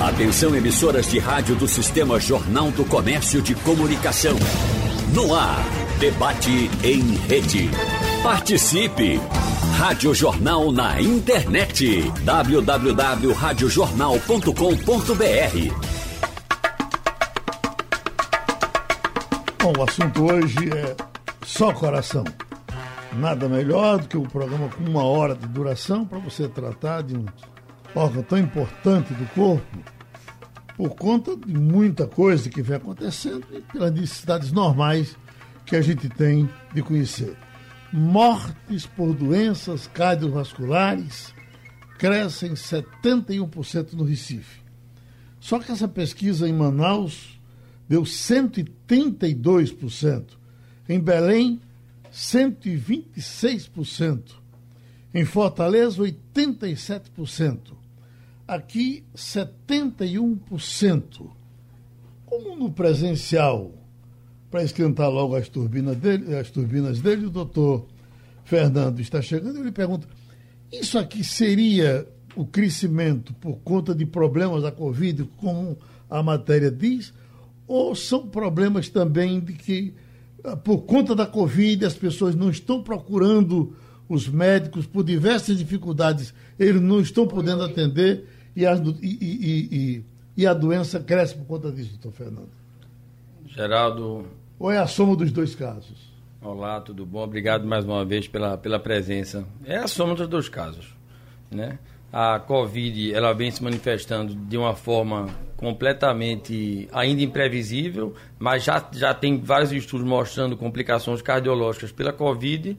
Atenção emissoras de rádio do Sistema Jornal do Comércio de Comunicação. No ar, debate em rede. Participe! Rádio Jornal na internet. www.radiojornal.com.br Bom, o assunto hoje é só coração. Nada melhor do que um programa com uma hora de duração para você tratar de um órgão tão importante do corpo por conta de muita coisa que vem acontecendo e pelas necessidades normais que a gente tem de conhecer. Mortes por doenças cardiovasculares crescem 71% no Recife. Só que essa pesquisa em Manaus deu 132%. Em Belém, 126%. Em Fortaleza, 87%. Aqui, 71%. Como no presencial, para esquentar logo as turbinas dele, as turbinas dele o doutor Fernando está chegando, eu lhe pergunto, isso aqui seria o crescimento por conta de problemas da Covid, como a matéria diz, ou são problemas também de que por conta da Covid, as pessoas não estão procurando os médicos por diversas dificuldades, eles não estão podendo atender e a, e, e, e a doença cresce por conta disso, doutor Fernando. Geraldo. Ou é a soma dos dois casos? Olá, tudo bom? Obrigado mais uma vez pela, pela presença. É a soma dos dois casos. Né? A Covid ela vem se manifestando de uma forma completamente ainda imprevisível, mas já, já tem vários estudos mostrando complicações cardiológicas pela Covid,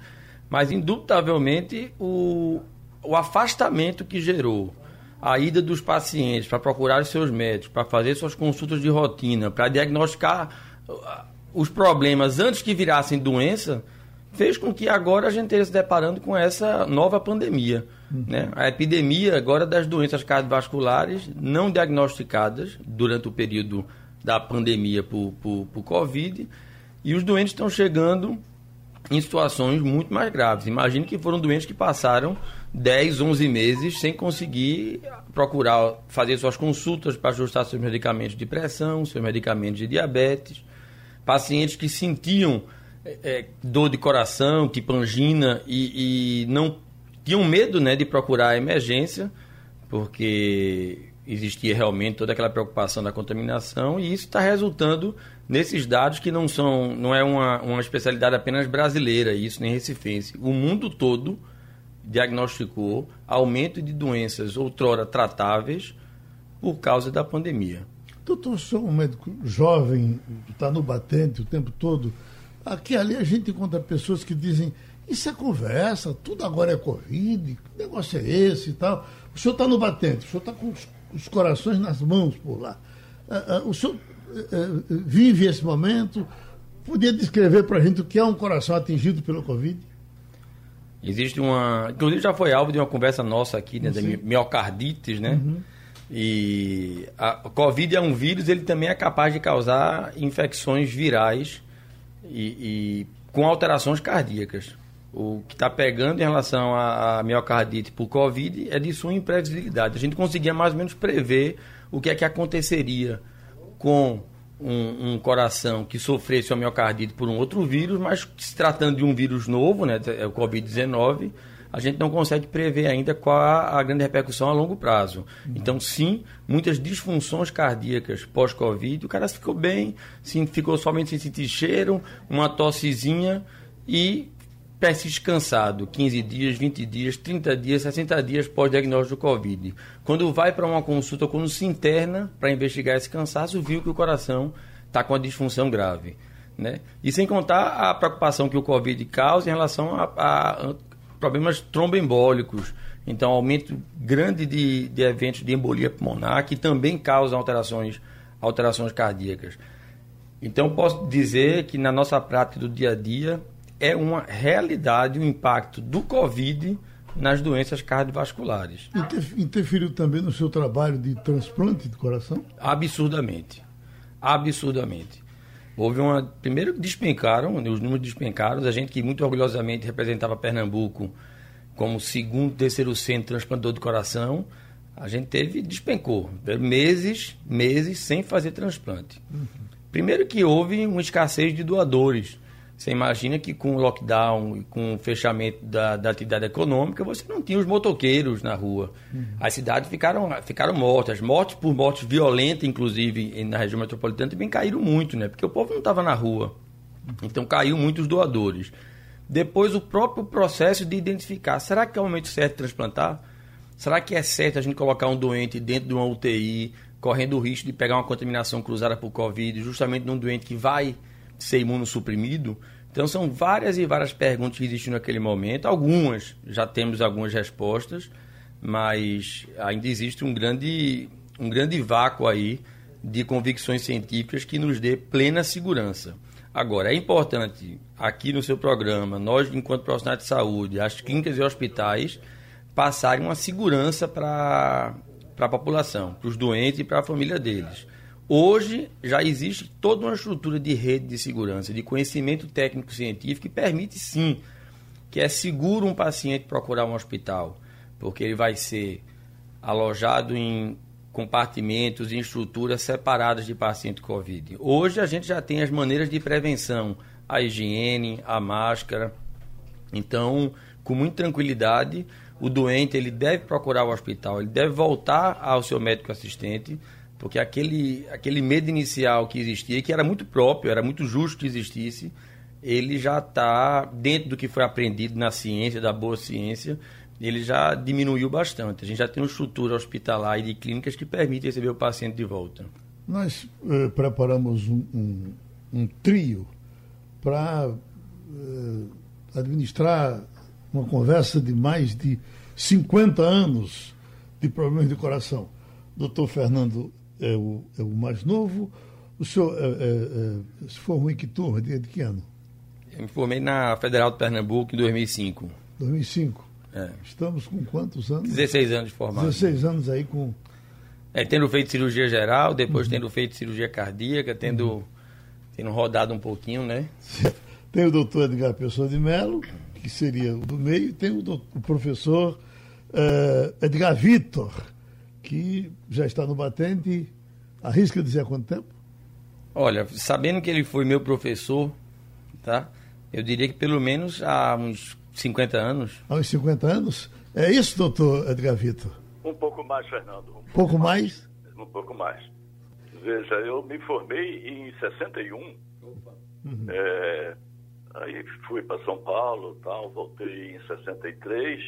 mas indubitavelmente o, o afastamento que gerou a ida dos pacientes para procurar os seus médicos, para fazer suas consultas de rotina, para diagnosticar uh, os problemas antes que virassem doença, fez com que agora a gente esteja se deparando com essa nova pandemia. Uhum. Né? A epidemia agora das doenças cardiovasculares não diagnosticadas durante o período da pandemia por, por, por Covid, e os doentes estão chegando em situações muito mais graves. Imagine que foram doentes que passaram 10, 11 meses sem conseguir procurar fazer suas consultas para ajustar seus medicamentos de pressão, seus medicamentos de diabetes. Pacientes que sentiam é, dor de coração, tipo angina, e, e, não tinham medo né, de procurar a emergência, porque existia realmente toda aquela preocupação da contaminação, e isso está resultando nesses dados que não são, não é uma, uma especialidade apenas brasileira, isso nem recifense. O mundo todo diagnosticou aumento de doenças outrora tratáveis por causa da pandemia. Doutor, o senhor é um médico jovem, está no batente o tempo todo. Aqui ali a gente encontra pessoas que dizem, isso é conversa, tudo agora é Covid, que negócio é esse e tal. O senhor está no batente, o senhor está com os, os, corações nas mãos por lá. Uh, uh, o senhor vive esse momento? Podia descrever para a gente o que é um coração atingido pelo Covid? Existe uma. Inclusive já foi alvo de uma conversa nossa aqui, né? Da miocardites, né? Uhum. E a Covid é um vírus, ele também é capaz de causar infecções virais e, e com alterações cardíacas. O que está pegando em relação à, miocardite por Covid é de sua imprevisibilidade. A gente conseguia mais ou menos prever o que é que aconteceria com um, um, coração que sofresse uma miocardite por um outro vírus, mas se tratando de um vírus novo, né, é o Covid-19, a gente não consegue prever ainda qual a, a grande repercussão a longo prazo. Uhum. Então, sim, muitas disfunções cardíacas pós-Covid, o cara ficou bem, sim, ficou somente sem sentir cheiro, uma tossezinha e persiste cansado, 15 dias, 20 dias, 30 dias, 60 dias pós-diagnóstico do Covid. Quando vai para uma consulta, quando se interna para investigar esse cansaço, viu que o coração está com a disfunção grave. Né? E sem contar a preocupação que o Covid causa em relação a, a problemas tromboembólicos. Então, aumento grande de, de eventos de embolia pulmonar, que também causam alterações, alterações cardíacas. Então, posso dizer que na nossa prática do dia a dia, é uma realidade o impacto do Covid nas doenças cardiovasculares. Interferiu também no seu trabalho de transplante de coração? Absurdamente. Absurdamente. Houve uma. Primeiro despencaram, os números despencaram. A gente que muito orgulhosamente representava Pernambuco como segundo, terceiro centro transplantador de coração. a gente teve, despencou. Meses, meses sem fazer transplante. Uhum. Primeiro que houve uma escassez de doadores. Você imagina que com o lockdown e com o fechamento da, da, atividade econômica, você não tinha os motoqueiros na rua. Uhum. As cidades ficaram, ficaram mortas. Mortes por mortes violentas, inclusive, na região metropolitana, também caíram muito, né? Porque o povo não estava na rua. Então caiu muitos doadores. Depois o próprio processo de identificar. Será que é o momento certo de transplantar? Será que é certo a gente colocar um doente dentro de uma UTI, correndo o risco de pegar uma contaminação cruzada por Covid, justamente num doente que vai ser imunossuprimido? Então são várias e várias perguntas que existem naquele momento. Algumas já temos algumas respostas, mas ainda existe um grande, um grande vácuo aí de convicções científicas que nos dê plena segurança. Agora, é importante aqui no seu programa, nós, enquanto profissionais de saúde, as clínicas e hospitais, passarem uma segurança para a população, para os doentes e para a família deles. Hoje já existe toda uma estrutura de rede de segurança, de conhecimento técnico-científico que permite sim que é seguro um paciente procurar um hospital, porque ele vai ser alojado em compartimentos e estruturas separadas de paciente Covid. Hoje a gente já tem as maneiras de prevenção, a higiene, a máscara. Então, com muita tranquilidade, o doente ele deve procurar o hospital, ele deve voltar ao seu médico assistente porque aquele, aquele medo inicial que existia, que era muito próprio, era muito justo que existisse, ele já está dentro do que foi aprendido na ciência, da boa ciência, ele já diminuiu bastante. A gente já tem uma estrutura hospitalar e de clínicas que permite receber o paciente de volta. Nós eh, preparamos um, um, um, trio para eh, administrar uma conversa de mais de 50 anos de problemas de coração. Doutor Fernando é o, é o mais novo. O senhor é, é, é se formou em que turma? De, de que ano? Eu me formei na Federal de Pernambuco em 2005. 2005? É. Estamos com quantos anos? 16 anos de formado. 16 anos aí com... É, tendo feito cirurgia geral, depois uhum. tendo feito cirurgia cardíaca, tendo, uhum. tendo rodado um pouquinho, né? Tem o doutor Edgar Pessoa de Mello, que seria o do meio, e tem o, o professor uh, Edgar Vitor, que já está no batente, arrisca dizer há quanto tempo? Olha, sabendo que ele foi meu professor, tá? Eu diria que pelo menos há uns 50 anos. Há uns 50 anos? É isso, doutor Edgar Vitor? Um pouco mais, Fernando. Um pouco, pouco mais? mais? Um pouco mais. Veja, eu me formei em 61. Uhum. É, aí fui para São Paulo tal, voltei em 63.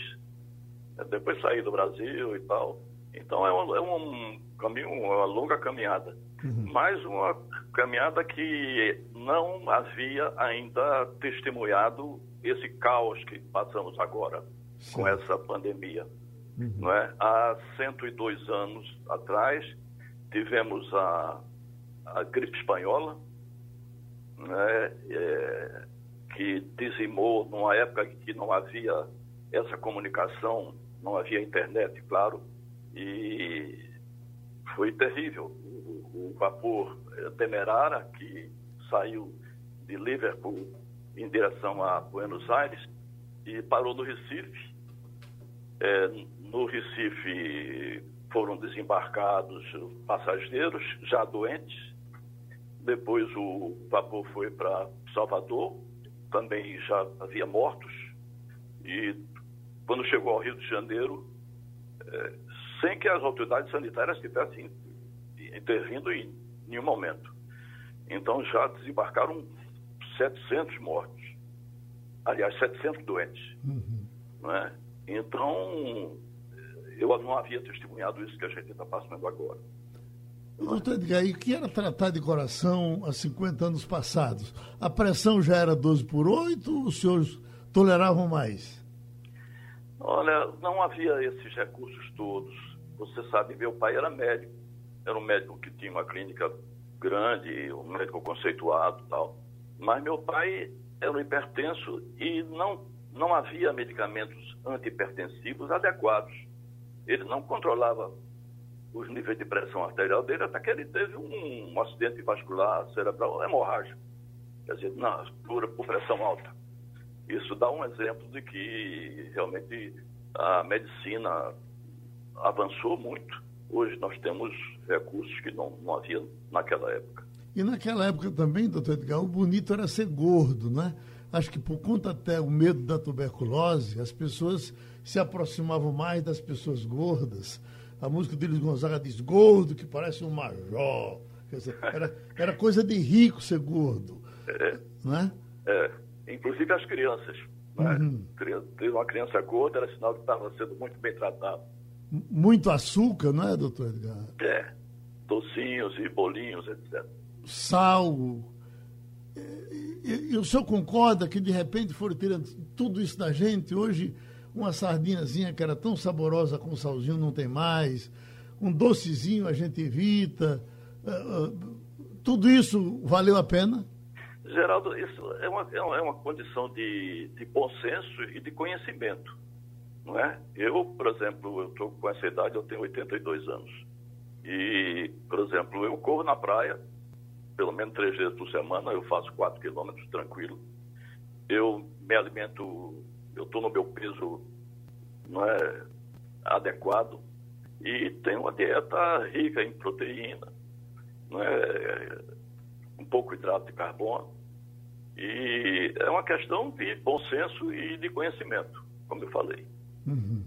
Depois saí do Brasil e tal. Então é um, é um caminho, uma longa caminhada. Uhum. Mas uma caminhada que não havia ainda testemunhado esse caos que passamos agora Sim. com essa pandemia. Uhum. Não é? Há 102 anos atrás, tivemos a, a gripe espanhola, né? É, que dizimou numa época em que não havia essa comunicação, não havia internet, claro, e foi terrível. O vapor Demerara, que saiu de Liverpool em direção a Buenos Aires e parou no Recife. É, no Recife foram desembarcados passageiros já doentes. Depois o vapor foi para Salvador, também já havia mortos. E quando chegou ao Rio de Janeiro, é, sem que as autoridades sanitárias tivessem intervindo em nenhum momento. Então já desembarcaram 700 mortos, aliás, 700 doentes. Uhum. Né? Então, eu não havia testemunhado isso que a gente está passando agora. Doutor Edgar, e o que era tratar de coração há 50 anos passados? A pressão já era 12 por 8 ou os senhores toleravam mais? Olha, não havia esses recursos todos. Você sabe, meu pai era médico, era um médico que tinha uma clínica grande, um médico conceituado tal. Mas meu pai era um hipertenso e não, não havia medicamentos antihipertensivos adequados. Ele não controlava os níveis de pressão arterial dele até que ele teve um, um acidente vascular cerebral hemorrágico. Quer dizer, por, por pressão alta. Isso dá um exemplo de que realmente a medicina avançou muito. Hoje nós temos recursos que não, não havia naquela época. E naquela época também, doutor Edgar, o bonito era ser gordo, né? Acho que por conta até o medo da tuberculose, as pessoas se aproximavam mais das pessoas gordas. A música deles Gonzaga diz gordo, que parece um major. Quer dizer, era, era coisa de rico ser gordo. É, né? é. Inclusive as crianças. Né? Uhum. Uma criança gorda era sinal que estava sendo muito bem tratado. Muito açúcar, não é, doutor Edgar? É. Docinhos e bolinhos, etc. Sal. E, e, o senhor concorda que de repente foram tirando tudo isso da gente? Hoje, uma sardinhazinha que era tão saborosa com salzinho não tem mais. Um docezinho a gente evita. Uh, uh, tudo isso valeu a pena? Geraldo, isso é uma, é uma é condição de, de bom senso e de conhecimento. Não é? Eu, por exemplo, eu estou com essa idade, eu tenho 82 anos. E, por exemplo, eu corro na praia, pelo menos três vezes por semana, eu faço quatro quilômetros tranquilo. Eu me alimento, eu estou no meu peso não é, adequado e tenho uma dieta rica em proteína, não é, um pouco hidrato de carbono. E é uma questão de bom senso e de conhecimento, como eu falei. Uhum.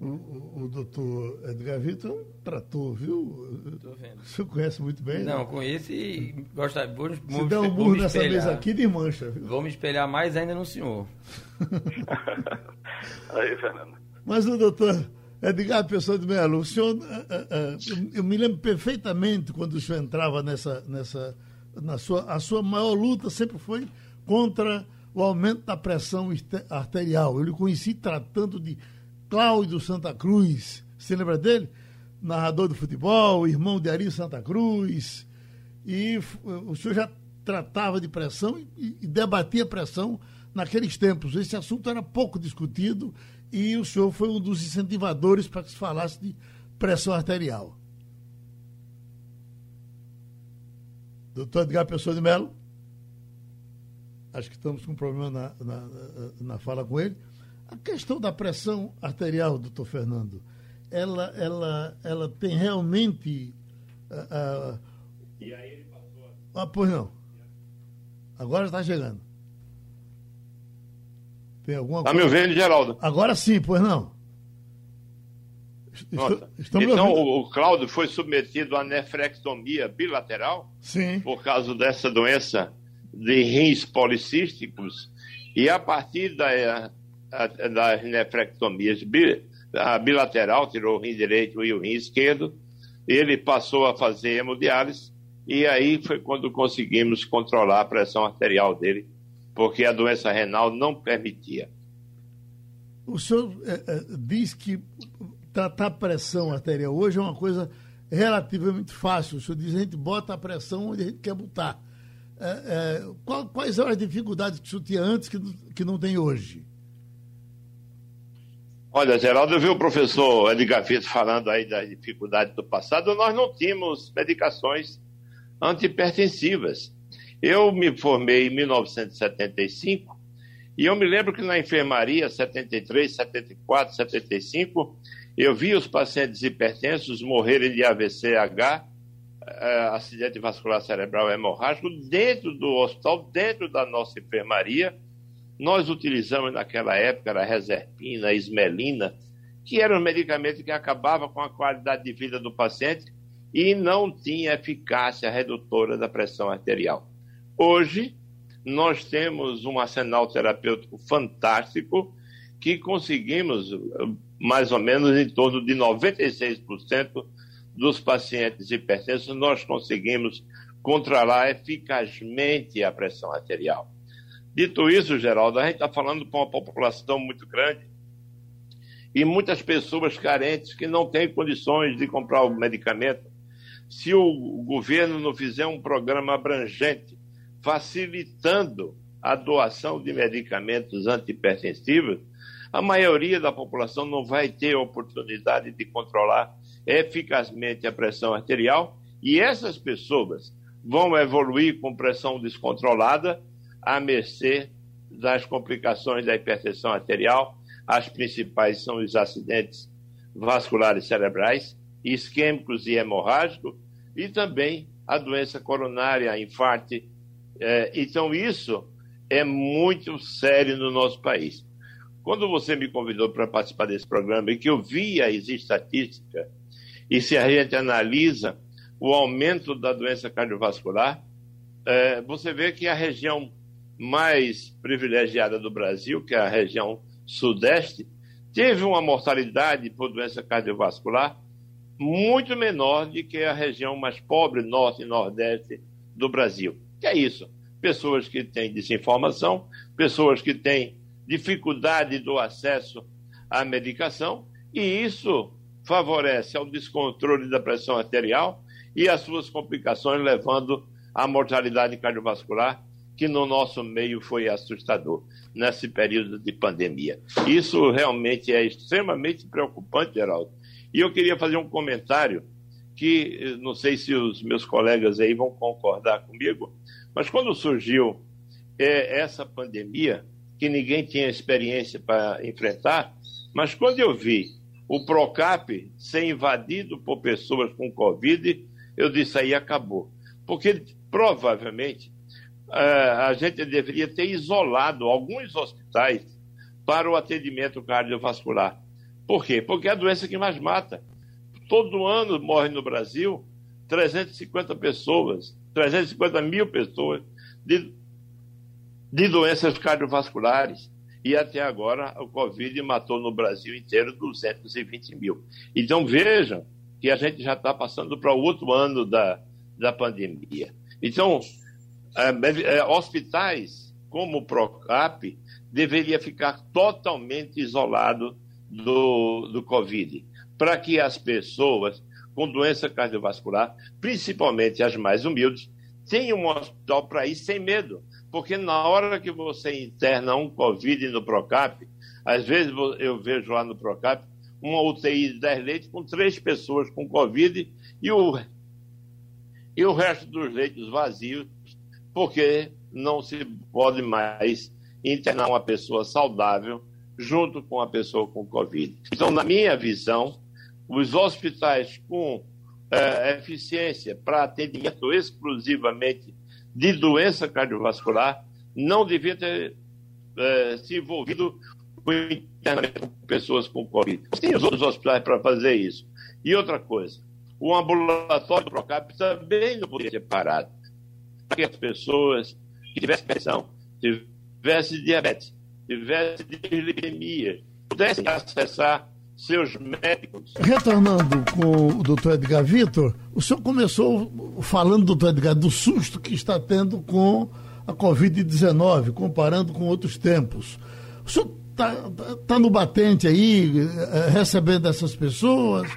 O, o, o, doutor Edgar Vitor tratou, viu? Estou vendo. O senhor conhece muito bem? Não, né? conheço e gosta. Vou, Se vou, der um burro nessa mesa aqui, de mancha. Viu? Vou me espelhar mais ainda no senhor. Aí, Fernando. Mas o doutor Edgar Pessoa de Melo, o senhor. Uh, uh, eu me lembro perfeitamente quando o senhor entrava nessa. nessa na sua, a sua maior luta sempre foi contra o aumento da pressão arterial. Eu lhe conheci tratando de Cláudio Santa Cruz. Você lembra dele? Narrador do futebol, irmão de Ari Santa Cruz. E o senhor já tratava de pressão e, e debatia pressão naqueles tempos. Esse assunto era pouco discutido e o senhor foi um dos incentivadores para que se falasse de pressão arterial. Doutor Edgar Pessoa de Mello? Acho que estamos com um problema na, na, na fala com ele. A questão da pressão arterial, doutor Fernando, ela, ela, ela tem realmente. Uh, uh, e aí ele passou. A... Ah, pois não. Agora está chegando. Tem alguma Está me ouvindo, Geraldo? Agora sim, pois não. Estou, então, o, o Cláudio foi submetido a nefrectomia bilateral? Sim. Por causa dessa doença de rins policísticos. E a partir da, das nefrectomias a bilateral, tirou o rim direito e o rim esquerdo, ele passou a fazer hemodiálise e aí foi quando conseguimos controlar a pressão arterial dele, porque a doença renal não permitia. O senhor é, é, diz que tratar pressão arterial hoje é uma coisa relativamente fácil. O senhor diz que a gente bota a pressão onde a gente quer botar. É, é, qual, quais são as dificuldades que o senhor tinha antes que, que não tem hoje? Olha, Geraldo, eu vi o professor Edgar Vitor falando aí das dificuldades do passado. Nós não tínhamos medicações antipertensivas. Eu me formei em 1975 e eu me lembro que na enfermaria 73, 74, 75, eu vi os pacientes hipertensos morrerem de AVCH, eh, acidente vascular cerebral hemorrágico, dentro do hospital, dentro da nossa enfermaria nós utilizamos naquela época a reserpina, a ismelina, que eram medicamentos que acabavam com a qualidade de vida do paciente e não tinha eficácia redutora da pressão arterial. Hoje, nós temos um arsenal terapêutico fantástico que conseguimos, mais ou menos em torno de 96% dos pacientes hipertensos, nós conseguimos controlar eficazmente a pressão arterial. Dito isso, Geraldo, a gente está falando para uma população muito grande e muitas pessoas carentes que não têm condições de comprar o medicamento. Se o governo não fizer um programa abrangente, facilitando a doação de medicamentos antipertensivos, a maioria da população não vai ter oportunidade de controlar eficazmente a pressão arterial e essas pessoas vão evoluir com pressão descontrolada à mercê das complicações da hipertensão arterial. As principais são os acidentes vasculares cerebrais, isquêmicos e hemorrágicos, e também a doença coronária, infarto. É, então, isso é muito sério no nosso país. Quando você me convidou para participar desse programa e que eu vi as estatísticas, e se a gente analisa o aumento da doença cardiovascular, é, você vê que a região mais privilegiada do Brasil, que é a região sudeste, teve uma mortalidade por doença cardiovascular muito menor do que a região mais pobre, norte e nordeste do Brasil. Que é isso? Pessoas que têm desinformação, pessoas que têm dificuldade do acesso à medicação, e isso favorece ao descontrole da pressão arterial e as suas complicações, levando à mortalidade cardiovascular, que no nosso meio foi assustador nesse período de pandemia. Isso realmente é extremamente preocupante, Geraldo. E eu queria fazer um comentário que eh, não sei se os meus colegas aí vão concordar comigo, mas quando surgiu é, essa pandemia, que ninguém tinha experiência para enfrentar, mas quando eu vi o Procap ser invadido por pessoas com Covid, eu disse aí acabou. Porque provavelmente a gente deveria ter isolado alguns hospitais para o atendimento cardiovascular. Por quê? Porque é a doença que mais mata. Todo ano morre no Brasil 350 pessoas, 350 mil pessoas de, de doenças cardiovasculares. E até agora o Covid matou no Brasil inteiro 220 mil. Então vejam que a gente já está passando para o outro ano da, da pandemia. Então, é, é, hospitais como o Procap deveria ficar totalmente isolado do, do Covid, para que as pessoas com doença cardiovascular, principalmente as mais humildes, tenham um hospital para ir sem medo. Porque na hora que você interna um Covid no Procap, às vezes eu vejo lá no Procap uma UTI de 10 leitos com três pessoas com Covid e o, e o resto dos leitos vazios, porque não se pode mais internar uma pessoa saudável junto com a pessoa com Covid. Então, na minha visão, os hospitais com é, eficiência para atendimento exclusivamente de doença cardiovascular não deviam ter é, se envolvido com internamento com pessoas com Covid. Tem os outros hospitais para fazer isso. E outra coisa, o ambulatório do Procap também não poderia ser parado. Que as pessoas que tivessem pressão, tivessem diabetes, tivesse dislipidemia, pudessem acessar seus médicos. Retornando com o doutor Edgar Vitor, o senhor começou falando, doutor Edgar, do susto que está tendo com a Covid-19, comparando com outros tempos. O senhor está tá no batente aí, eh, recebendo essas pessoas?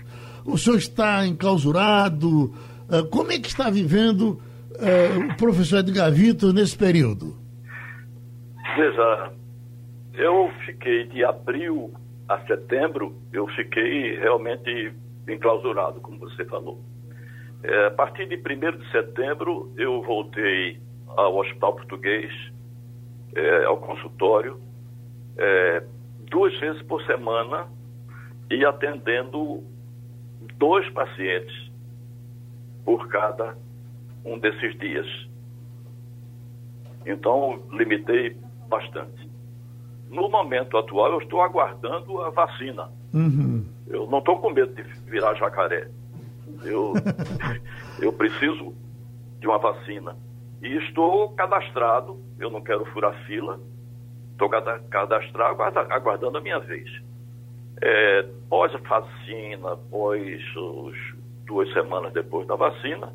O senhor está enclausurado? Eh, como é que está vivendo eh, o professor Edgar Vitor nesse período? Veja, eu fiquei de abril a setembro, eu fiquei realmente enclausurado, como você falou. É, a partir de 1 de setembro, eu voltei ao Hospital Português, é, ao consultório, é, duas vezes por semana e atendendo dois pacientes por cada um desses dias. Então, limitei bastante. No momento atual, eu estou aguardando a vacina. Uhum. Eu não estou com medo de virar jacaré. Eu, eu preciso de uma vacina. E estou cadastrado, eu não quero furar fila, estou cadastrado, aguardando a minha vez. É, pós a vacina, após os, duas semanas depois da vacina,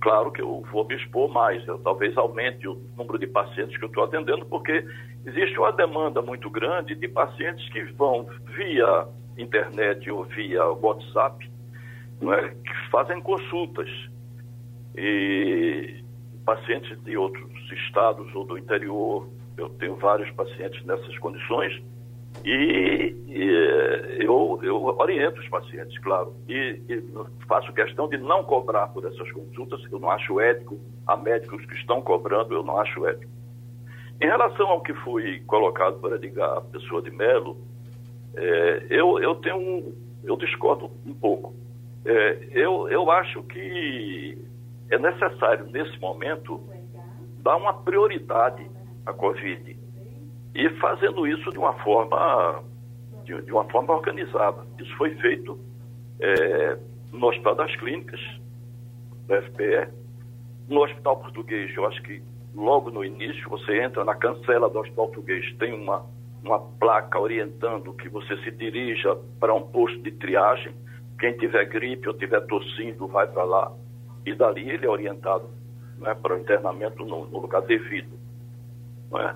claro que eu vou me expor mais, eu talvez aumente o número de pacientes que eu estou atendendo, porque existe uma demanda muito grande de pacientes que vão via internet ou via WhatsApp, é, que fazem consultas. E pacientes de outros estados ou do interior, eu tenho vários pacientes nessas condições, e, e eh, eu, eu, oriento os pacientes, claro, e, e, faço questão de não cobrar por essas consultas, eu não acho ético, há médicos que estão cobrando, eu não acho ético. Em relação ao que foi colocado por Edgar Pessoa de Melo, é, eu, eu tenho um, eu discordo um pouco. É, eu, eu acho que é necessário, nesse momento, dar uma prioridade à Covid. E fazendo isso de uma forma, de, de uma forma organizada. Isso foi feito é, no Hospital das Clínicas, no FPE, no Hospital Português, eu acho que logo no início, você entra na cancela do Hospital Português, tem uma, uma placa orientando que você se dirija para um posto de triagem. Quem tiver gripe ou tiver tossindo, vai para lá. E dali ele é orientado né, para o internamento no, no lugar devido. É?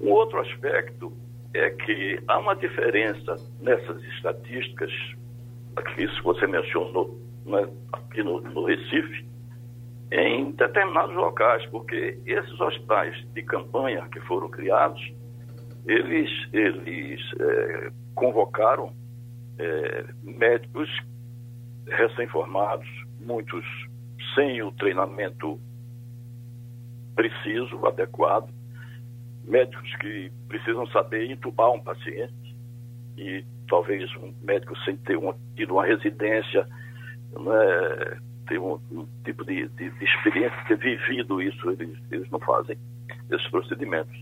Um outro aspecto é que há uma diferença nessas estatísticas, que isso você mencionou né, aqui no, no Recife, em determinados locais, porque esses hospitais de campanha que foram criados, eles, eles é, convocaram é, médicos recém-formados, muitos sem o treinamento preciso, adequado, médicos que precisam saber intubar um paciente e talvez um médico sem ter uma, tido uma residência né, ter um, um tipo de, de, de, experiência, ter vivido isso, eles, eles não fazem esses procedimentos.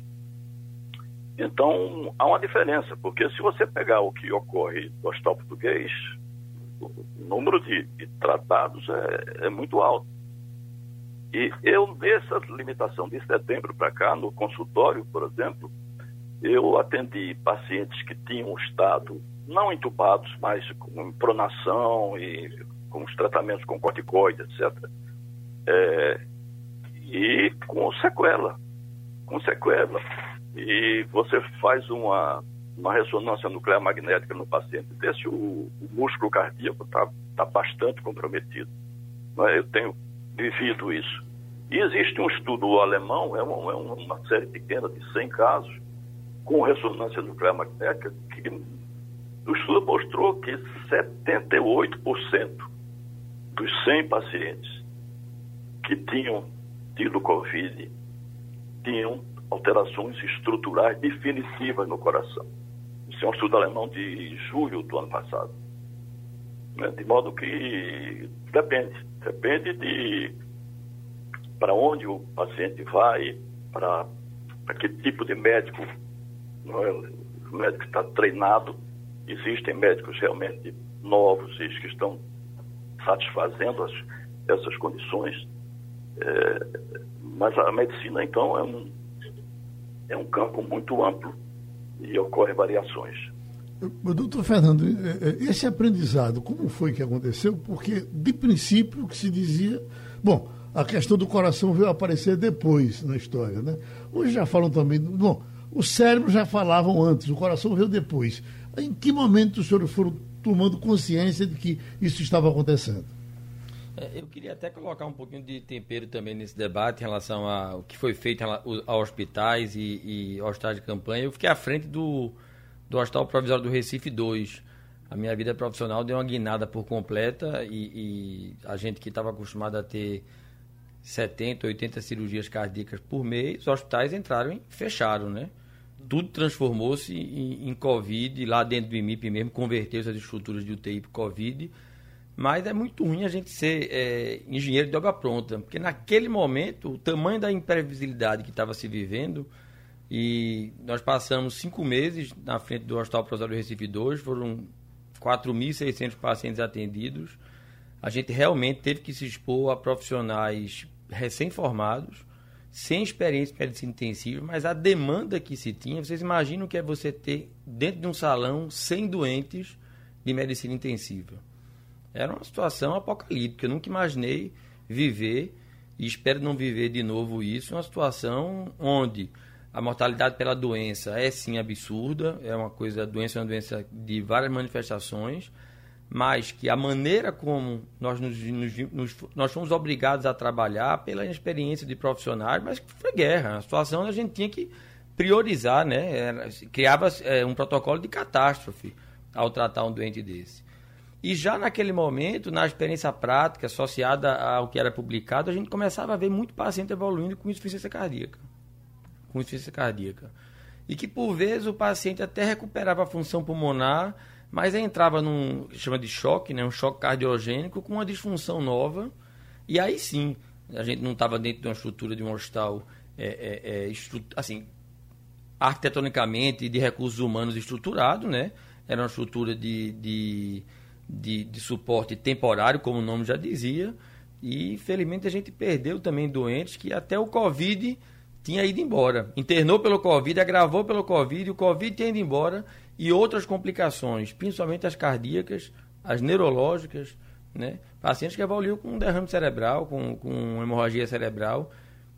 Então, há uma diferença, porque se você pegar o que ocorre no hospital português, o número de, de tratados é, é, muito alto. E eu, nessa limitação de setembro para cá, no consultório, por exemplo, eu atendi pacientes que tinham estado não entubados, mas com pronação e com os tratamentos com corticoide, etc. É, e com sequela, com sequela. E você faz uma, uma ressonância nuclear magnética no paciente desse, o, o músculo cardíaco está tá bastante comprometido. Eu tenho vivido isso. E existe um estudo alemão, é uma, é uma série pequena de 100 casos, com ressonância nuclear magnética, que o estudo mostrou que 78% dos 100 pacientes que tinham tido Covid tinham alterações estruturais definitivas no coração. Isso é um estudo alemão de julho do ano passado. Né? De modo que depende. Depende de para onde o paciente vai, para, que tipo de médico. É? O médico está treinado. Existem médicos realmente novos e que estão satisfazendo as, essas condições. É, mas a medicina, então, é um, é um campo muito amplo e ocorrem variações. Doutor Fernando, é, é, esse aprendizado, como foi que aconteceu? Porque, de princípio, o que se dizia. Bom, a questão do coração veio aparecer depois na história, né? Hoje já falam também. Bom, o cérebro já falavam antes, o coração veio depois. Em que momento os senhores foram tomando consciência de que isso estava acontecendo. É, eu queria até colocar um pouquinho de tempero também nesse debate em relação ao que foi feito a hospitais e, e hospitais de campanha. Eu fiquei à frente do, do Hospital Provisório do Recife 2. A minha vida profissional deu uma guinada por completa e, e a gente que estava acostumado a ter 70, 80 cirurgias cardíacas por mês, os hospitais entraram e fecharam, né? tudo transformou-se em, em, Covid, lá dentro do IMIP mesmo, converteu essas estruturas de UTI para Covid. Mas é muito ruim a gente ser é, engenheiro de obra pronta, porque naquele momento, o tamanho da imprevisibilidade que estava se vivendo, e nós passamos cinco meses na frente do Hospital Provisório Recife 2, foram 4.600 pacientes atendidos. A gente realmente teve que se expor a profissionais recém-formados, sem experiência em medicina intensiva, mas a demanda que se tinha, vocês imaginam que é você ter dentro de um salão 100 doentes de medicina intensiva. Era uma situação apocalíptica, eu nunca imaginei viver e espero não viver de novo isso, uma situação onde a mortalidade pela doença é sim absurda, é uma coisa, a doença é uma doença de várias manifestações, mas que a maneira como nós, nos, nos, nós fomos obrigados a trabalhar pela experiência de profissionais, mas foi guerra, a situação a gente tinha que priorizar, né? criava é, um protocolo de catástrofe ao tratar um doente desse. E já naquele momento, na experiência prática associada ao que era publicado, a gente começava a ver muito paciente evoluindo com insuficiência cardíaca. Com insuficiência cardíaca. E que por vezes o paciente até recuperava a função pulmonar, mas entrava num chama de choque, né, um choque cardiogênico com uma disfunção nova, e aí sim, a gente não estava dentro de uma estrutura de um hospital é, é, é, assim, arquitetonicamente de recursos humanos estruturado, né? Era uma estrutura de, de, de, de, suporte temporário, como o nome já dizia. E, infelizmente, a gente perdeu também doentes que até o Covid tinha ido embora. Internou pelo Covid, agravou pelo Covid, o Covid tinha ido embora e outras complicações, principalmente as cardíacas, as neurológicas, né? Pacientes que evoluíram com derrame cerebral, com, com hemorragia cerebral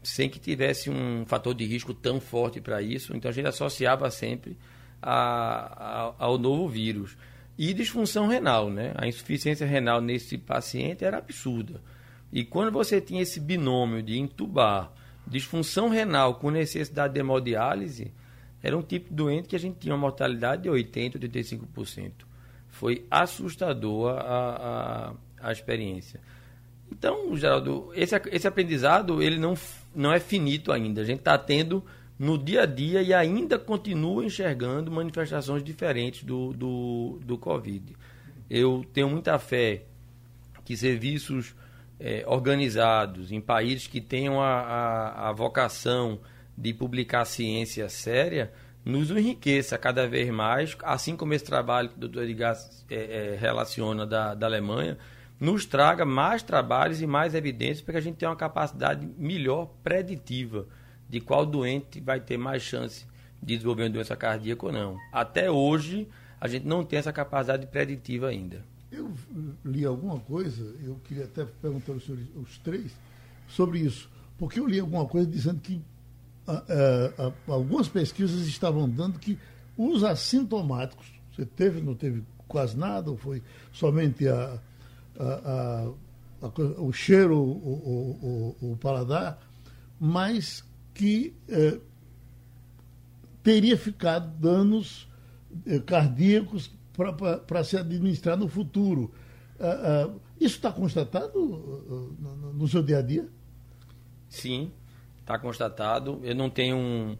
sem que tivesse um fator de risco tão forte para isso. Então a gente associava sempre a, a, ao novo vírus. E disfunção renal, né? A insuficiência renal nesse paciente era absurda. E quando você tinha esse binômio de intubar disfunção renal com necessidade de hemodiálise, era um tipo de doente que a gente tinha uma mortalidade de 80%, 85%. Foi assustador a, a, a experiência. Então, Geraldo, esse, esse aprendizado ele não não é finito ainda. A gente está tendo no dia a dia e ainda continua enxergando manifestações diferentes do, do, do Covid. Eu tenho muita fé que serviços é, organizados em países que tenham a, a, a, vocação de publicar ciência séria nos enriqueça cada vez mais, assim como esse trabalho que o doutor Edgar é, é, relaciona da, da Alemanha, nos traga mais trabalhos e mais evidências para que a gente tenha uma capacidade melhor preditiva de qual doente vai ter mais chance de desenvolver uma doença cardíaca ou não. Até hoje, a gente não tem essa capacidade preditiva ainda. Eu li alguma coisa, eu queria até perguntar aos senhores, os três, sobre isso. Porque eu li alguma coisa dizendo que ah, ah, ah, algumas pesquisas estavam dando que os assintomáticos, você teve, não teve quase nada, ou foi somente a, a, a, o cheiro, o, o, o, paladar, mas que é, teria ficado danos é, cardíacos para se administrar no futuro. isso está constatado no, no seu dia a dia? Sim, está constatado. Eu não tenho um,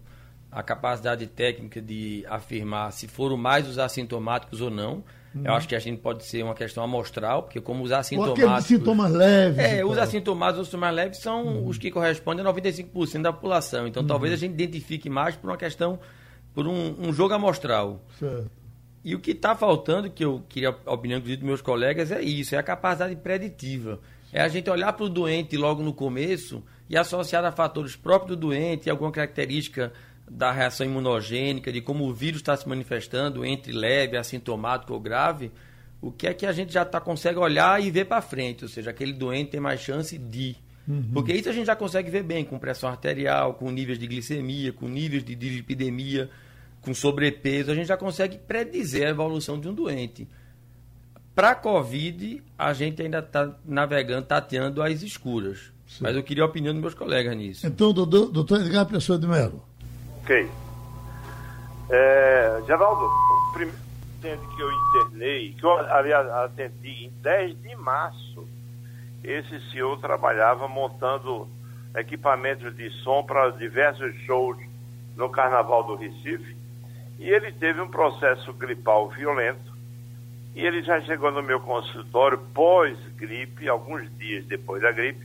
a capacidade técnica de afirmar se foram mais os assintomáticos ou não Uhum. Eu acho que a gente pode ser uma questão amostral, porque como os assintomáticos... sintomas leves. É, os assintomáticos, os sintomas leves são uhum. os que correspondem a 95% da população. Então uhum. talvez a gente identifique mais por uma questão, por um, um jogo amostral. Certo. E o que está faltando, que eu queria a opinião dos meus colegas, é isso, é a capacidade preditiva. É a gente olhar para o doente logo no começo e associar a fatores próprios do doente, alguma característica da reação imunogênica, de como o vírus está se manifestando entre leve, assintomático ou grave, o que é que a gente já tá, consegue olhar e ver para frente, ou seja, aquele doente tem mais chance de. Uhum. Porque isso a gente já consegue ver bem, com pressão arterial, com níveis de glicemia, com níveis de dislipidemia, com sobrepeso, a gente já consegue predizer a evolução de um doente. Para a Covid, a gente ainda está navegando, tateando as escuras. Sim. Mas eu queria a opinião dos meus colegas nisso. Então, doutor, doutor Edgar Pessoa de Mello. Ok. É, Geraldo, o primeiro paciente que eu internei, que eu aliás atendi em 10 de março, esse senhor trabalhava montando equipamentos de som para diversos shows no Carnaval do Recife. E ele teve um processo gripal violento. E ele já chegou no meu consultório pós-gripe, alguns dias depois da gripe,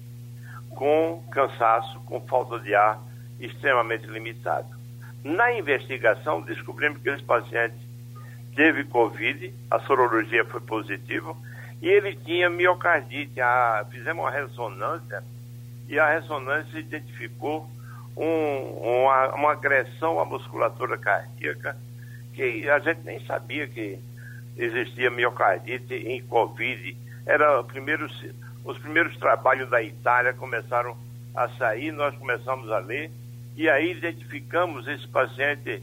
com cansaço, com falta de ar extremamente limitado. Na investigação, descobrimos que esse paciente teve Covid, a sorologia foi positiva, e ele tinha miocardite. A, fizemos uma ressonância e a ressonância identificou um, uma, uma agressão à musculatura cardíaca, que a gente nem sabia que existia miocardite em Covid. Era os primeiros trabalhos da Itália começaram a sair, nós começamos a ler e aí identificamos esse paciente,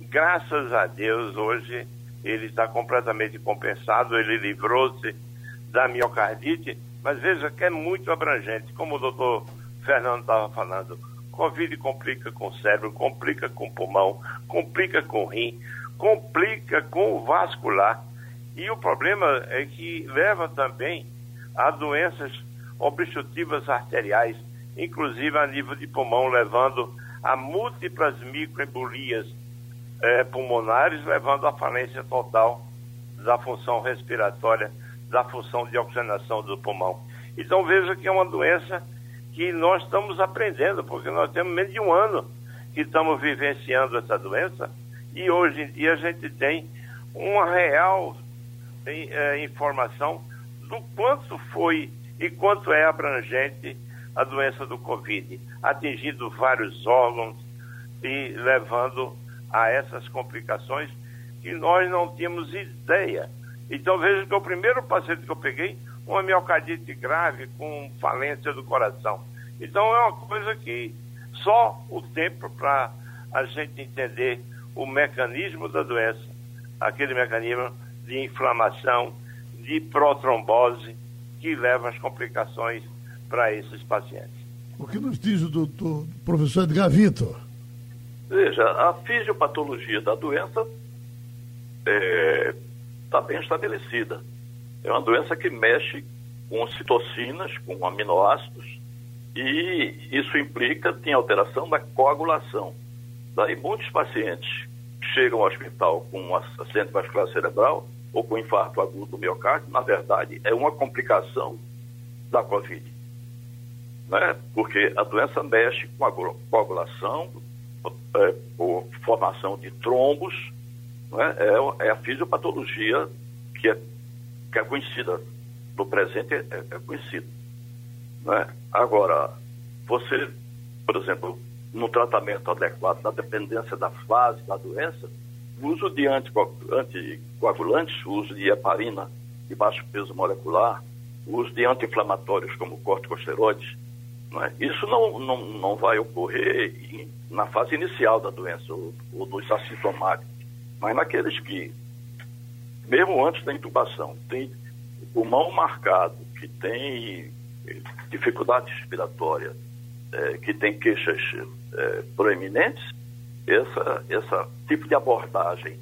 graças a Deus, hoje ele está completamente compensado, ele livrou-se da miocardite, mas veja que é muito abrangente, como o doutor Fernando estava falando. Covid complica com o cérebro, complica com o pulmão, complica com o rim, complica com o vascular. E o problema é que leva também a doenças obstrutivas arteriais, inclusive a nível de pulmão, levando a múltiplas microembolias é, pulmonares, levando à falência total da função respiratória, da função de oxigenação do pulmão. Então veja que é uma doença que nós estamos aprendendo, porque nós temos menos de um ano que estamos vivenciando essa doença e hoje em dia a gente tem uma real é, informação do quanto foi e quanto é abrangente a doença do Covid, atingindo vários órgãos e levando a essas complicações que nós não tínhamos ideia. Então veja que o primeiro paciente que eu peguei, uma miocardite grave com falência do coração. Então é uma coisa que só o tempo para a gente entender o mecanismo da doença, aquele mecanismo de inflamação, de protrombose, que leva às complicações para esses pacientes. O que nos diz o doutor, professor Edgar Vitor? Veja, a fisiopatologia da doença está é, tá bem estabelecida. É uma doença que mexe com citocinas, com aminoácidos, e isso implica em alteração da coagulação. Daí muitos pacientes chegam ao hospital com um acidente vascular cerebral ou com infarto agudo do miocárdio, na verdade, é uma complicação da Covid. Né? Porque a doença mexe com a coagulação, é, por formação de trombos, né? é, é, a fisiopatologia que é, que é conhecida, no presente é, é conhecida. Né? Agora, você, por exemplo, no tratamento adequado, na dependência da fase da doença, o uso de anticoagulantes, o uso de heparina de baixo peso molecular, o uso de anti-inflamatórios como corticosteroides, é? isso não, não, não vai ocorrer na fase inicial da doença ou, ou dos assintomáticos, mas naqueles que, mesmo antes da intubação, tem o pulmão marcado, que tem dificuldade respiratória, é, que tem queixas é, proeminentes, essa, essa tipo de abordagem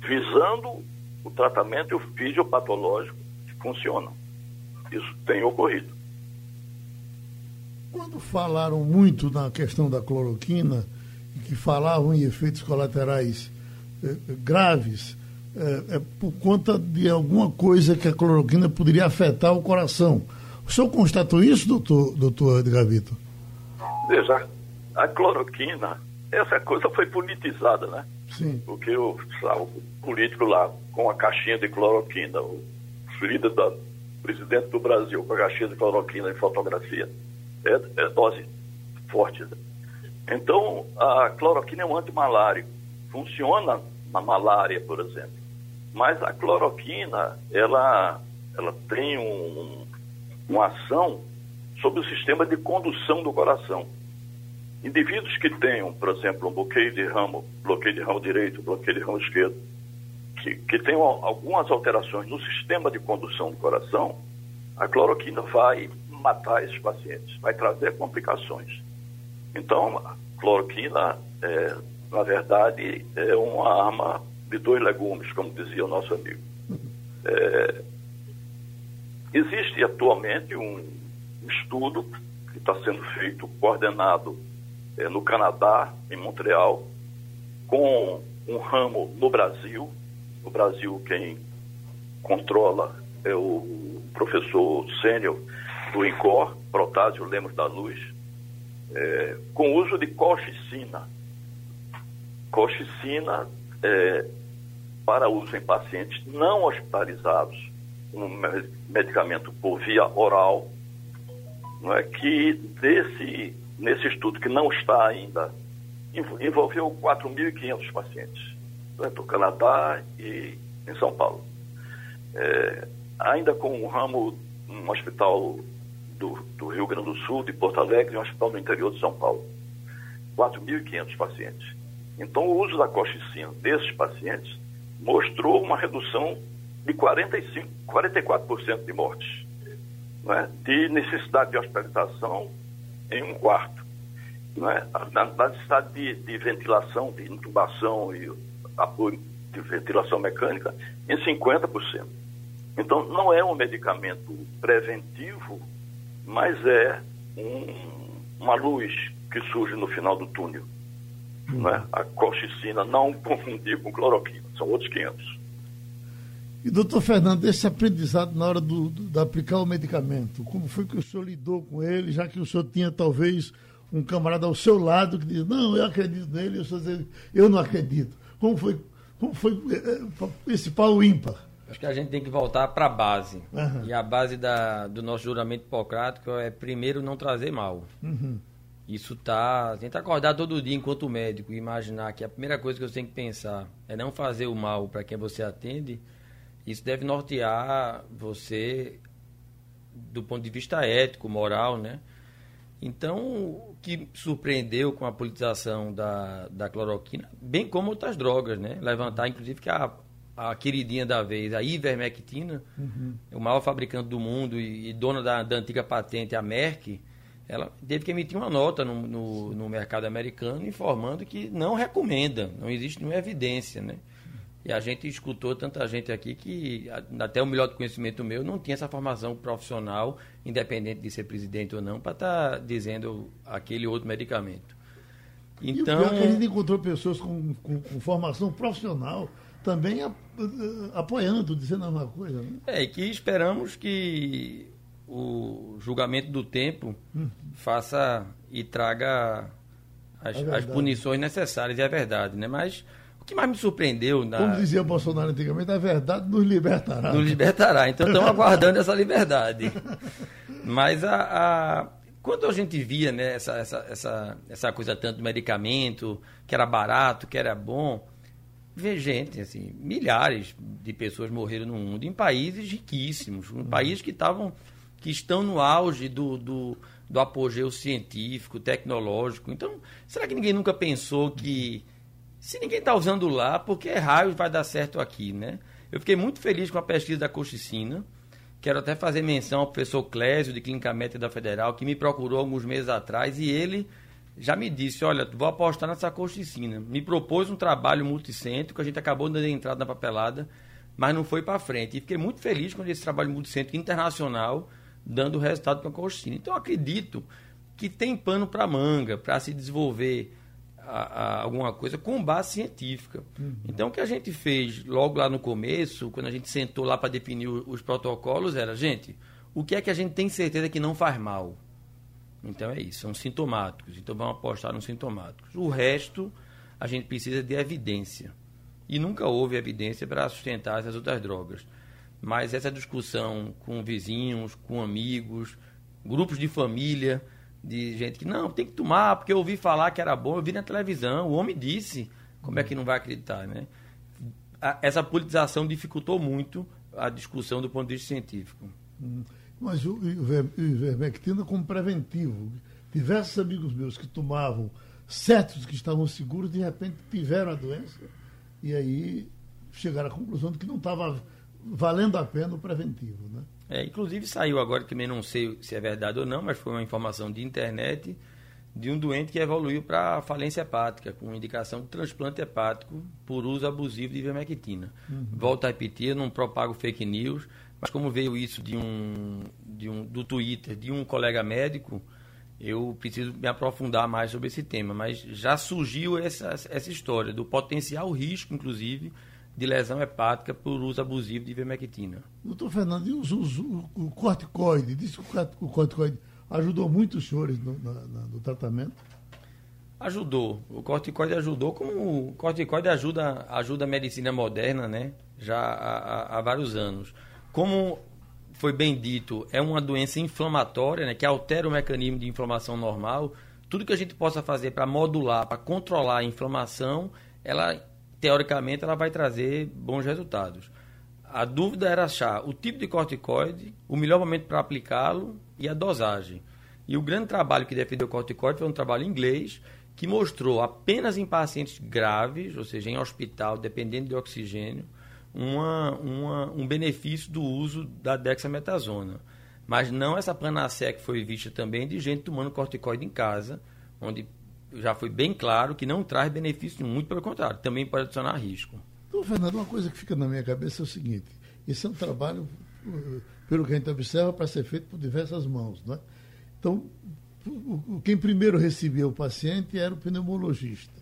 visando o tratamento fisiopatológico funciona. Isso tem ocorrido. Quando falaram muito na questão da cloroquina, que falavam em efeitos colaterais eh, graves, é, é por conta de alguma coisa que a cloroquina poderia afetar o coração. O senhor constatou isso, doutor, doutor Edgar Vitor? Veja, a cloroquina, essa coisa foi politizada, né? Sim. Porque o, o político lá, com a caixinha de cloroquina, o líder da presidente do Brasil, com a caixinha de cloroquina em fotografia, é, é dose forte. Né? Então, a cloroquina é um antimalário. Funciona na malária, por exemplo. Mas a cloroquina, ela, ela tem um, uma ação sobre o sistema de condução do coração. Indivíduos que tenham, por exemplo, um bloqueio de ramo, bloqueio de ramo direito, bloqueio de ramo esquerdo, que, que tenham algumas alterações no sistema de condução do coração, a cloroquina vai matar esses pacientes, vai trazer complicações. Então, a cloroquina, é, na verdade, é uma arma de dois legumes, como dizia o nosso amigo. É, Existe atualmente um estudo que está sendo feito, coordenado é, no Canadá, em Montreal, com um ramo no Brasil. No Brasil, quem controla é o professor sênior do INCOR, Protásio Lemos da Luz, é, com uso de colchicina. Colchicina é, para uso em pacientes não hospitalizados um medicamento por via oral, não é, que desse, nesse estudo que não está ainda, envolveu 4.500 pacientes, né, do Canadá e em São Paulo. É, ainda com um ramo, um hospital do, do, Rio Grande do Sul, de Porto Alegre, e um hospital do interior de São Paulo. 4.500 pacientes. Então, o uso da coxicina desses pacientes mostrou uma redução de 45, 44% de mortes, né? de necessidade de hospitalização em um quarto, né? da necessidade de, de, ventilação, de intubação e apoio de ventilação mecânica em 50%. Então, não é um medicamento preventivo, mas é um, uma luz que surge no final do túnel. Né? A colchicina, não confundir com cloroquina, são outros 500. E, doutor Fernando, esse aprendizado na hora do, do, de aplicar o medicamento, como foi que o senhor lidou com ele, já que o senhor tinha talvez um camarada ao seu lado que diz, não, eu acredito nele, eu, sou, eu não acredito. Como foi, como foi eh, eh, esse pau ímpar? Acho que a gente tem que voltar para a base. Uhum. E a base da, do nosso juramento hipocrático é, primeiro, não trazer mal. Uhum. Isso tá. Tenta acordar todo dia enquanto médico e imaginar que a primeira coisa que você tem que pensar é não fazer o mal para quem você atende. Isso deve nortear você do ponto de vista ético, moral, né? Então, o que surpreendeu com a politização da, da cloroquina, bem como outras drogas, né? Levantar, inclusive, que a, a queridinha da vez, a ivermectina, uhum. o maior fabricante do mundo e, e dona da, da, antiga patente, a Merck, ela teve que emitir uma nota no, no, no mercado americano informando que não recomenda, não existe nenhuma evidência, né? E a gente escutou tanta gente aqui que, até o melhor conhecimento meu, não tinha essa formação profissional, independente de ser presidente ou não, para estar tá dizendo aquele outro medicamento. Então, e o pior é que a gente encontrou pessoas com, com, com formação profissional também apoiando, dizendo a mesma coisa. Né? É, que esperamos que o julgamento do tempo hum. faça e traga as, as punições necessárias, e é verdade, né? Mas que mais me surpreendeu. Na... Como dizia Bolsonaro antigamente, a verdade nos libertará. Nos libertará. Então estamos aguardando essa liberdade. Mas a, a, quando a gente via né, essa, essa, essa, essa coisa tanto do medicamento, que era barato, que era bom, vê gente, assim, milhares de pessoas morreram no mundo em países riquíssimos, em países que estavam que estão no auge do, do, do apogeu científico, tecnológico. Então, será que ninguém nunca pensou que se ninguém está usando lá, por que raios vai dar certo aqui, né? Eu fiquei muito feliz com a pesquisa da Coxicina. Quero até fazer menção ao professor Clésio, de Clínica Médica da Federal, que me procurou alguns meses atrás e ele já me disse, olha, vou apostar nessa Coxicina. Me propôs um trabalho multicêntrico, a gente acabou dando entrada na papelada, mas não foi para frente. E fiquei muito feliz com esse trabalho multicêntrico internacional dando resultado com a Coxicina. Então, acredito que tem pano para manga para se desenvolver a, a alguma coisa com base científica. Uhum. Então, o que a gente fez logo lá no começo, quando a gente sentou lá para definir os protocolos, era, gente, o que é que a gente tem certeza que não faz mal? Então é isso, são sintomáticos. Então vamos apostar nos sintomáticos. O resto, a gente precisa de evidência. E nunca houve evidência para sustentar essas outras drogas. Mas essa discussão com vizinhos, com amigos, grupos de família, de gente que não, tem que tomar, porque eu ouvi falar que era bom, eu vi na televisão, o homem disse, como é que não vai acreditar, né? essa politização dificultou muito a discussão do ponto de vista científico. Mas o ivermectina como preventivo. Diversos amigos meus que tomavam, certos que estavam seguros, de repente tiveram a doença e aí chegaram à conclusão de que não estava valendo a pena o preventivo, né? É, inclusive saiu agora, que também não sei se é verdade ou não, mas foi uma informação de internet de um doente que evoluiu para falência hepática, com indicação de transplante hepático por uso abusivo de ivermectina. Uhum. Volto a repetir, não propago fake news, mas como veio isso de um, de um, do Twitter de um colega médico, eu preciso me aprofundar mais sobre esse tema. Mas já surgiu essa, essa história do potencial risco, inclusive, de lesão hepática por uso abusivo de ivermectina. Doutor Fernando, e o, o, o corticoide? Diz que o corticoide ajudou muito os senhores no, na, no tratamento? Ajudou. O corticoide ajudou, como o corticoide ajuda, ajuda a medicina moderna, né? Já há, há, vários anos. Como foi bem dito, é uma doença inflamatória, né? Que altera o mecanismo de inflamação normal. Tudo que a gente possa fazer para modular, para controlar a inflamação, ela teoricamente, ela vai trazer bons resultados. A dúvida era achar o tipo de corticoide, o melhor momento para aplicá-lo e a dosagem. E o grande trabalho que defendeu o corticoide foi um trabalho inglês que mostrou apenas em pacientes graves, ou seja, em hospital, dependendo de oxigênio, uma, uma, um benefício do uso da dexametasona. Mas não essa panaceia que foi vista também de gente tomando corticoide em casa, onde já foi bem claro que não traz benefício nenhum, muito pelo contrário, também pode adicionar risco. Então, Fernando, uma coisa que fica na minha cabeça é o seguinte: esse é um trabalho, eh, pelo que a gente observa, para ser feito por diversas mãos. Né? Então, quem primeiro recebia o paciente era o pneumologista.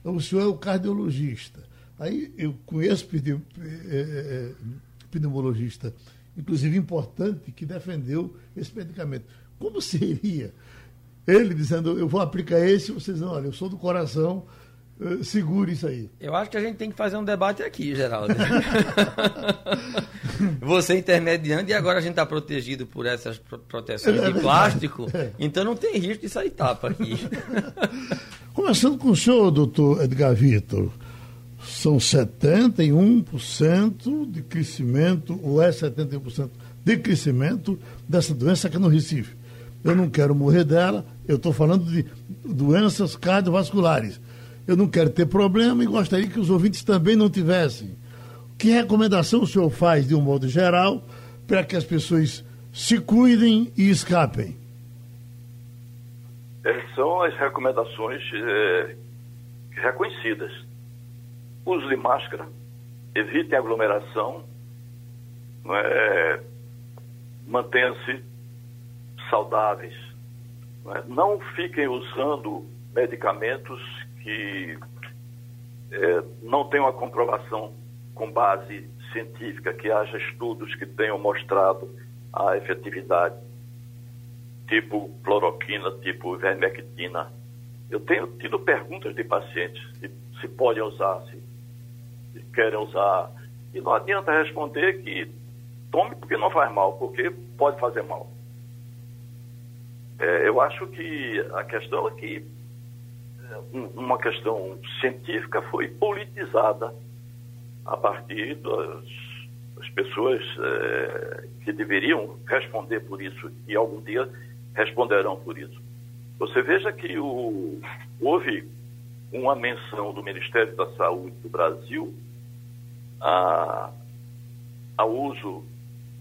Então, o senhor é o cardiologista. Aí eu conheço é, pneumologista, inclusive importante, que defendeu esse medicamento. Como seria ele dizendo, eu vou aplicar esse, vocês não, olha, eu sou do coração, uh, segure isso aí. Eu acho que a gente tem que fazer um debate aqui, Geraldo. Você intermediando e agora a gente está protegido por essas proteções de plástico, é. então não tem risco de sair tapa aqui. Começando com o senhor, doutor Edgar Vitor, são 71% de crescimento, ou é 71% de crescimento dessa doença aqui no Recife. Eu não quero morrer dela, eu estou falando de doenças cardiovasculares. Eu não quero ter problema e gostaria que os ouvintes também não tivessem. Que recomendação o senhor faz, de um modo geral, para que as pessoas se cuidem e escapem? É, são as recomendações é, reconhecidas. Use máscara, evite aglomeração, é, mantenha-se saudáveis. Não, é? não, fiquem usando medicamentos que é, não tenham a comprovação com base científica, que haja estudos que tenham mostrado a efetividade, tipo cloroquina, tipo ivermectina. Eu tenho tido perguntas de pacientes se, se podem usar, se, se querem usar. E não adianta responder que tome porque não faz mal, porque pode fazer mal. É, eu acho que a questão é que é, uma questão científica foi politizada a partir das, pessoas é, que deveriam responder por isso e algum dia responderão por isso. Você veja que o, houve uma menção do Ministério da Saúde do Brasil a, ao uso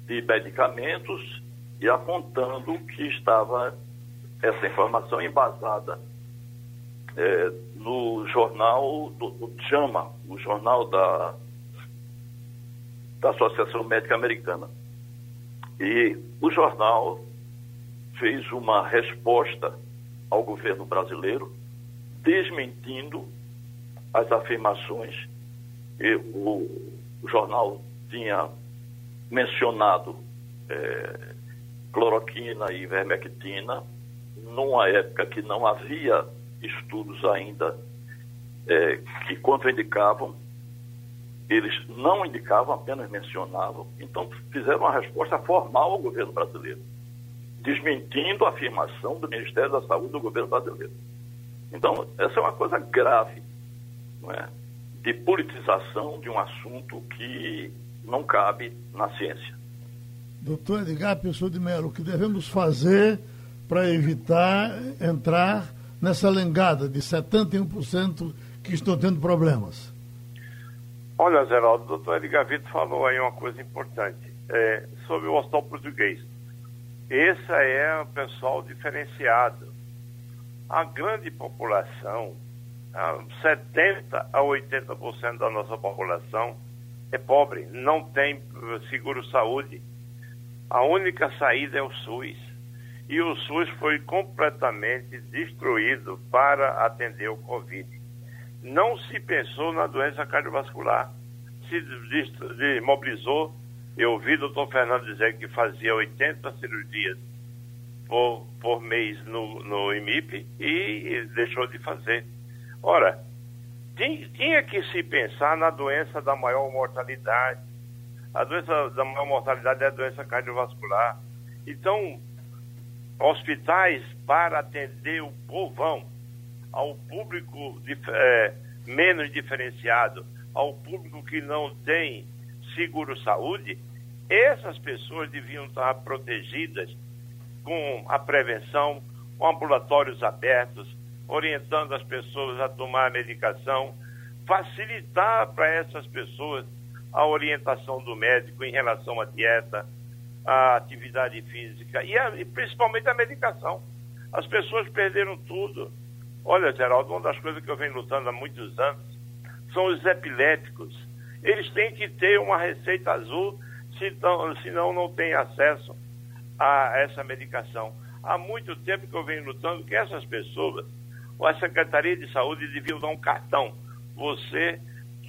de medicamentos e apontando que estava essa informação embasada é, no jornal do, do JAMA, o jornal da, da Associação Médica Americana. E o jornal fez uma resposta ao governo brasileiro, desmentindo as afirmações que o, o jornal tinha mencionado é, cloroquina e vermectina numa época que não havia estudos ainda é, que contraindicavam, eles não indicavam, apenas mencionavam, então fizeram uma resposta formal ao governo brasileiro, desmentindo a afirmação do Ministério da Saúde do governo brasileiro. Então, essa é uma coisa grave, não é? de politização de um assunto que não cabe na ciência. Doutor Edgar Pessoa de Mello, o que devemos fazer para evitar entrar nessa lengada de 71% que estão tendo problemas? Olha, Geraldo, o doutor Edgar Vitor falou aí uma coisa importante é, sobre o hospital português. Esse é o pessoal diferenciado. A grande população, 70 a 80% da nossa população é pobre, não tem seguro-saúde. A única saída é o SUS e o SUS foi completamente destruído para atender o Covid. Não se pensou na doença cardiovascular, se mobilizou. Eu ouvi o doutor Fernando dizer que fazia 80 cirurgias por, por mês no, no IMIP e deixou de fazer. Ora, tinha que se pensar na doença da maior mortalidade. A doença da maior mortalidade é a doença cardiovascular. Então, hospitais para atender o povão, ao público é, menos diferenciado, ao público que não tem seguro-saúde, essas pessoas deviam estar protegidas com a prevenção, com ambulatórios abertos, orientando as pessoas a tomar a medicação, facilitar para essas pessoas a orientação do médico em relação à dieta, a atividade física e, a, e, principalmente a medicação. As pessoas perderam tudo. Olha, Geraldo, uma das coisas que eu venho lutando há muitos anos são os epiléticos. Eles têm que ter uma receita azul, senão, senão não tem acesso a essa medicação. Há muito tempo que eu venho lutando que essas pessoas, ou a Secretaria de Saúde, deviam dar um cartão. Você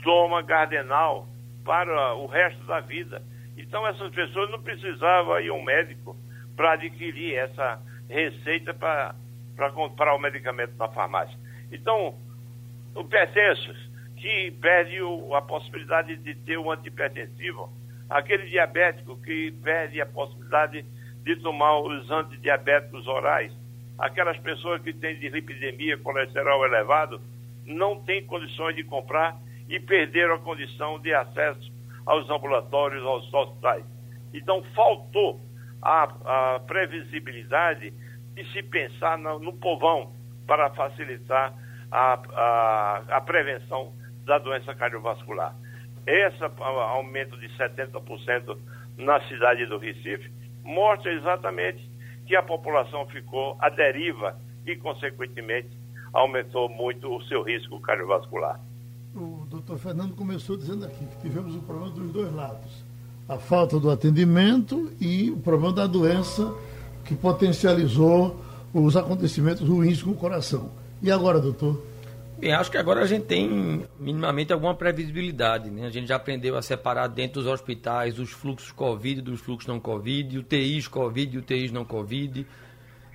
toma Gardenal para o resto da vida Então essas pessoas não precisavam ir a um médico para adquirir essa receita para comprar o medicamento na farmácia. Então, o hipertensos que perde o, a possibilidade de ter um antihipertensivo, aquele diabético que perde a possibilidade de tomar os antidiabéticos orais, aquelas pessoas que têm dislipidemia, colesterol elevado, não têm condições de comprar e perderam a condição de acesso aos ambulatórios, aos hospitais. Então, faltou a, a previsibilidade de se pensar no, no povão para facilitar a, a, a, prevenção da doença cardiovascular. Esse aumento de 70% na cidade do Recife mostra exatamente que a população ficou à deriva e, consequentemente, aumentou muito o seu risco cardiovascular. O doutor Fernando começou dizendo aqui que tivemos o problema dos dois lados. A falta do atendimento e o problema da doença que potencializou os acontecimentos ruins com o coração. E agora, doutor? Bem, acho que agora a gente tem minimamente alguma previsibilidade. Né? A gente já aprendeu a separar dentro dos hospitais os fluxos Covid dos fluxos não Covid, UTIs Covid e UTIs não Covid.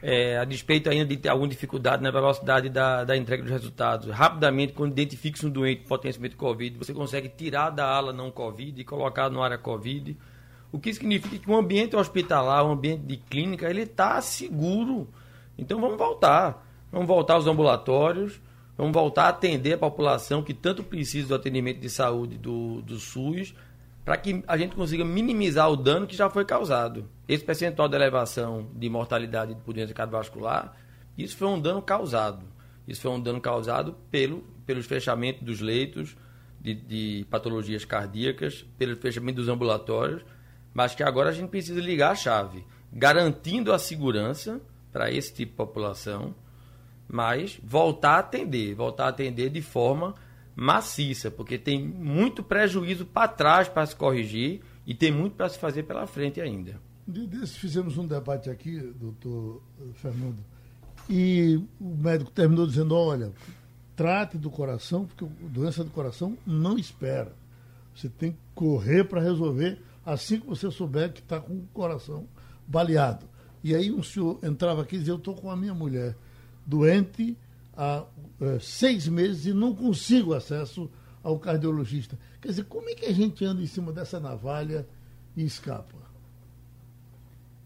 É, a despeito ainda de ter alguma dificuldade na velocidade da, da entrega dos resultados. Rapidamente, quando identifica-se um doente potencialmente Covid, você consegue tirar da ala não Covid e colocar no área Covid. O que significa que o ambiente hospitalar, o ambiente de clínica, ele está seguro. Então vamos voltar. Vamos voltar aos ambulatórios Vamos voltar a atender a população que tanto precisa do atendimento de saúde do, do SUS, para que a gente consiga minimizar o dano que já foi causado. Esse percentual de elevação de mortalidade por doença cardiovascular, isso foi um dano causado. Isso foi um dano causado pelo, pelos fechamentos dos leitos de, de patologias cardíacas, pelo fechamento dos ambulatórios, mas que agora a gente precisa ligar a chave, garantindo a segurança para esse tipo de população, mas voltar a atender, voltar a atender de forma maciça, porque tem muito prejuízo para trás para se corrigir e tem muito para se fazer pela frente ainda. Desse fizemos um debate aqui, doutor Fernando, e o médico terminou dizendo, olha, trate do coração, porque doença do coração não espera. Você tem que correr para resolver assim que você souber que está com o coração baleado. E aí um senhor entrava aqui e dizia, eu estou com a minha mulher doente há é, seis meses e não consigo acesso ao cardiologista. Quer dizer, como é que a gente anda em cima dessa navalha e escapa?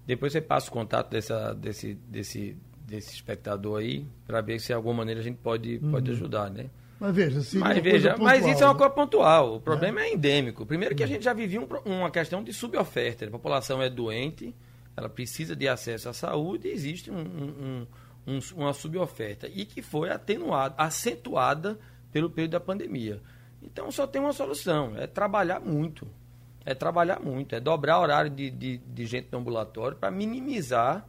Depois você passa o contato dessa, desse, desse, desse espectador aí, para ver se de alguma maneira a gente pode, uhum. pode ajudar, né? Mas veja, se mas, veja pontual, mas isso é uma né? coisa pontual. O problema é, é endêmico. Primeiro que a uhum. gente já vivia um, uma questão de suboferta. A população é doente, ela precisa de acesso à saúde e existe um, um, um, uma suboferta e que foi atenuada, acentuada pelo período da pandemia. Então só tem uma solução, é trabalhar muito. É trabalhar muito, é dobrar o horário de, de, de gente no ambulatório para minimizar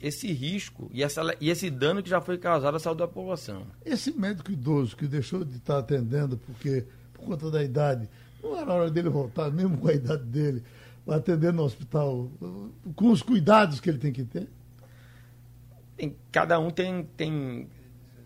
esse risco e, essa, e esse dano que já foi causado à saúde da população. Esse médico idoso que deixou de estar atendendo porque por conta da idade, não era hora dele voltar, mesmo com a idade dele, atender no hospital, com os cuidados que ele tem que ter? Tem, cada um tem, tem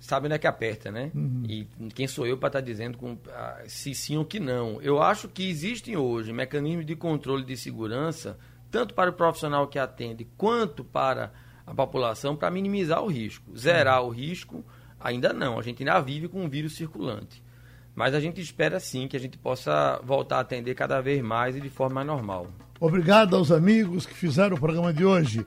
sabe onde é que aperta, né? Uhum. E quem sou eu para estar tá dizendo com, ah, se sim ou que não? Eu acho que existem hoje mecanismos de controle de segurança, tanto para o profissional que atende, quanto para a população, para minimizar o risco. Zerar uhum. o risco, ainda não. A gente ainda vive com um vírus circulante. Mas a gente espera sim que a gente possa voltar a atender cada vez mais e de forma mais normal. Obrigado aos amigos que fizeram o programa de hoje.